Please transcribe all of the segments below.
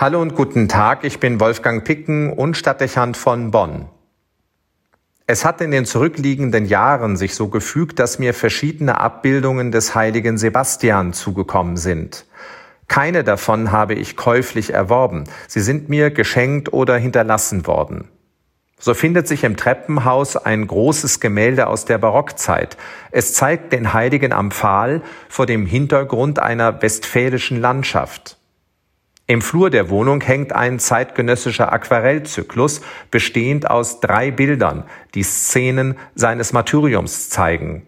Hallo und guten Tag, ich bin Wolfgang Picken und Stadtdechant von Bonn. Es hat in den zurückliegenden Jahren sich so gefügt, dass mir verschiedene Abbildungen des heiligen Sebastian zugekommen sind. Keine davon habe ich käuflich erworben, sie sind mir geschenkt oder hinterlassen worden. So findet sich im Treppenhaus ein großes Gemälde aus der Barockzeit. Es zeigt den Heiligen am Pfahl vor dem Hintergrund einer westfälischen Landschaft. Im Flur der Wohnung hängt ein zeitgenössischer Aquarellzyklus, bestehend aus drei Bildern, die Szenen seines Martyriums zeigen.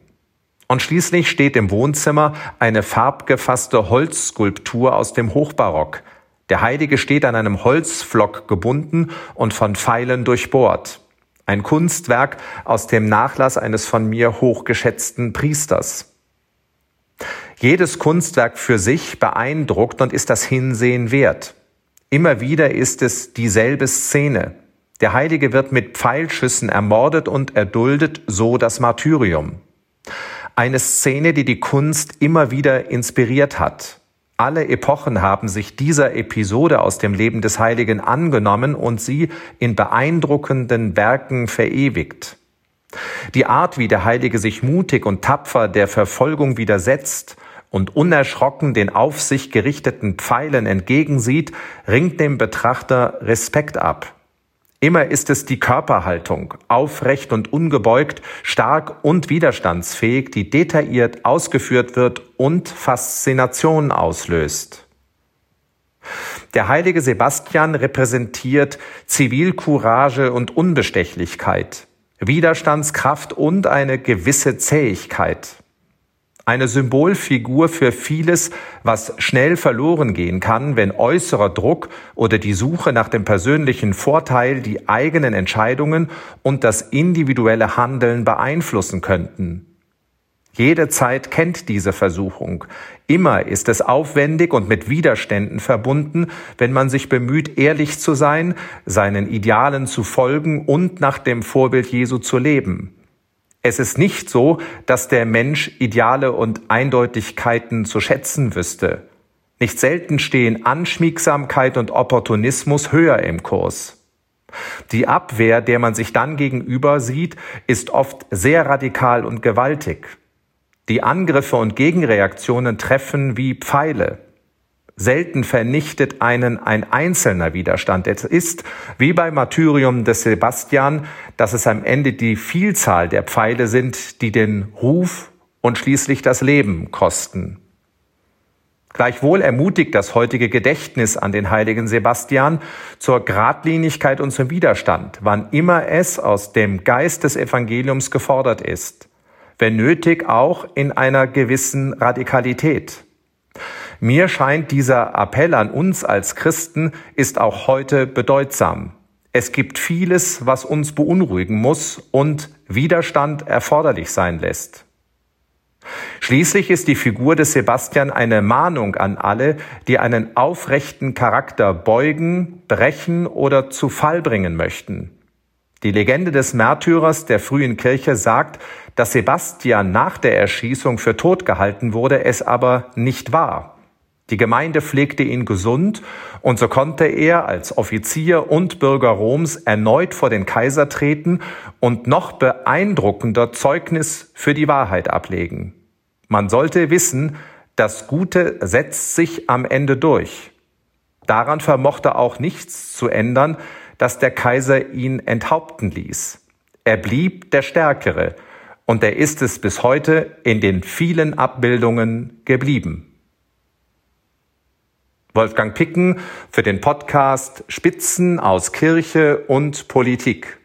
Und schließlich steht im Wohnzimmer eine farbgefasste Holzskulptur aus dem Hochbarock. Der Heilige steht an einem Holzflock gebunden und von Pfeilen durchbohrt. Ein Kunstwerk aus dem Nachlass eines von mir hochgeschätzten Priesters. Jedes Kunstwerk für sich beeindruckt und ist das Hinsehen wert. Immer wieder ist es dieselbe Szene. Der Heilige wird mit Pfeilschüssen ermordet und erduldet so das Martyrium. Eine Szene, die die Kunst immer wieder inspiriert hat. Alle Epochen haben sich dieser Episode aus dem Leben des Heiligen angenommen und sie in beeindruckenden Werken verewigt. Die Art, wie der Heilige sich mutig und tapfer der Verfolgung widersetzt und unerschrocken den auf sich gerichteten Pfeilen entgegensieht, ringt dem Betrachter Respekt ab. Immer ist es die Körperhaltung, aufrecht und ungebeugt, stark und widerstandsfähig, die detailliert ausgeführt wird und Faszination auslöst. Der heilige Sebastian repräsentiert Zivilcourage und Unbestechlichkeit, Widerstandskraft und eine gewisse Zähigkeit eine Symbolfigur für vieles, was schnell verloren gehen kann, wenn äußerer Druck oder die Suche nach dem persönlichen Vorteil die eigenen Entscheidungen und das individuelle Handeln beeinflussen könnten. Jede Zeit kennt diese Versuchung. Immer ist es aufwendig und mit Widerständen verbunden, wenn man sich bemüht, ehrlich zu sein, seinen Idealen zu folgen und nach dem Vorbild Jesu zu leben. Es ist nicht so, dass der Mensch Ideale und Eindeutigkeiten zu schätzen wüsste. Nicht selten stehen Anschmiegsamkeit und Opportunismus höher im Kurs. Die Abwehr, der man sich dann gegenüber sieht, ist oft sehr radikal und gewaltig. Die Angriffe und Gegenreaktionen treffen wie Pfeile. Selten vernichtet einen ein einzelner Widerstand. Es ist wie beim Martyrium des Sebastian, dass es am Ende die Vielzahl der Pfeile sind, die den Ruf und schließlich das Leben kosten. Gleichwohl ermutigt das heutige Gedächtnis an den heiligen Sebastian zur Gradlinigkeit und zum Widerstand, wann immer es aus dem Geist des Evangeliums gefordert ist, wenn nötig auch in einer gewissen Radikalität. Mir scheint dieser Appell an uns als Christen ist auch heute bedeutsam. Es gibt vieles, was uns beunruhigen muss und Widerstand erforderlich sein lässt. Schließlich ist die Figur des Sebastian eine Mahnung an alle, die einen aufrechten Charakter beugen, brechen oder zu Fall bringen möchten. Die Legende des Märtyrers der frühen Kirche sagt, dass Sebastian nach der Erschießung für tot gehalten wurde, es aber nicht war. Die Gemeinde pflegte ihn gesund und so konnte er als Offizier und Bürger Roms erneut vor den Kaiser treten und noch beeindruckender Zeugnis für die Wahrheit ablegen. Man sollte wissen, das Gute setzt sich am Ende durch. Daran vermochte auch nichts zu ändern, dass der Kaiser ihn enthaupten ließ. Er blieb der Stärkere und er ist es bis heute in den vielen Abbildungen geblieben. Wolfgang Picken für den Podcast Spitzen aus Kirche und Politik.